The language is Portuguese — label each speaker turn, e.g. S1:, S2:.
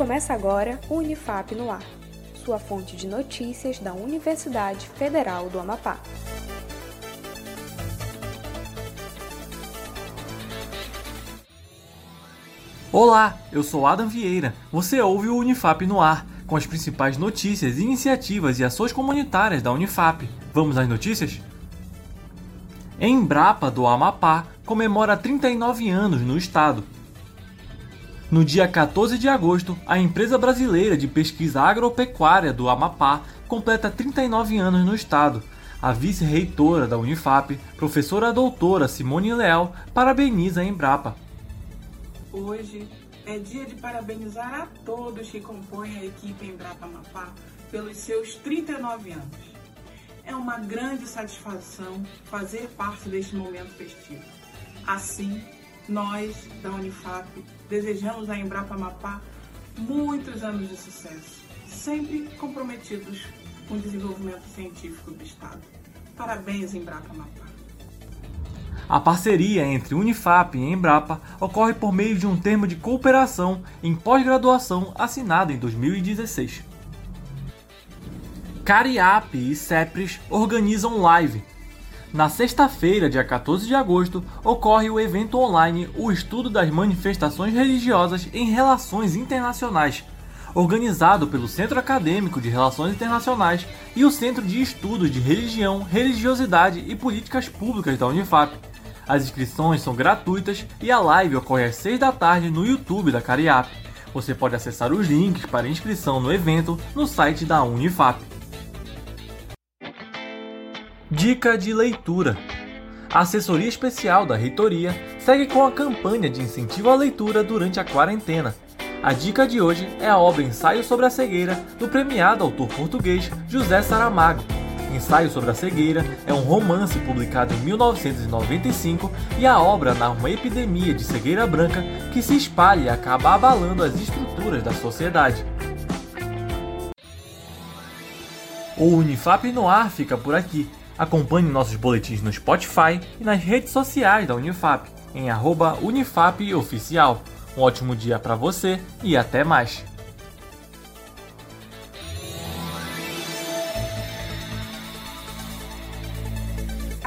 S1: Começa agora o Unifap no Ar, sua fonte de notícias da Universidade Federal do Amapá.
S2: Olá, eu sou Adam Vieira. Você ouve o Unifap no Ar, com as principais notícias, iniciativas e ações comunitárias da Unifap. Vamos às notícias? Embrapa do Amapá comemora 39 anos no estado. No dia 14 de agosto, a empresa brasileira de pesquisa agropecuária do Amapá completa 39 anos no estado. A vice-reitora da Unifap, professora doutora Simone Leal, parabeniza a Embrapa.
S3: Hoje é dia de parabenizar a todos que compõem a equipe Embrapa Amapá pelos seus 39 anos. É uma grande satisfação fazer parte deste momento festivo. Assim, nós, da Unifap, desejamos a Embrapa Amapá muitos anos de sucesso, sempre comprometidos com o desenvolvimento científico do Estado. Parabéns, Embrapa Amapá.
S2: A parceria entre Unifap e Embrapa ocorre por meio de um termo de cooperação em pós-graduação assinado em 2016. Cariap e CEPRES organizam live na sexta-feira, dia 14 de agosto, ocorre o evento online O Estudo das Manifestações Religiosas em Relações Internacionais, organizado pelo Centro Acadêmico de Relações Internacionais e o Centro de Estudos de Religião, Religiosidade e Políticas Públicas da Unifap. As inscrições são gratuitas e a live ocorre às 6 da tarde no YouTube da Cariap. Você pode acessar os links para inscrição no evento no site da Unifap. Dica de leitura. A assessoria especial da reitoria segue com a campanha de incentivo à leitura durante a quarentena. A dica de hoje é a obra Ensaio sobre a Cegueira, do premiado autor português José Saramago. Ensaio sobre a Cegueira é um romance publicado em 1995 e a obra narra uma epidemia de cegueira branca que se espalha e acaba abalando as estruturas da sociedade. O Unifap no ar fica por aqui. Acompanhe nossos boletins no Spotify e nas redes sociais da Unifap, em @unifapoficial. Um ótimo dia para você e até mais!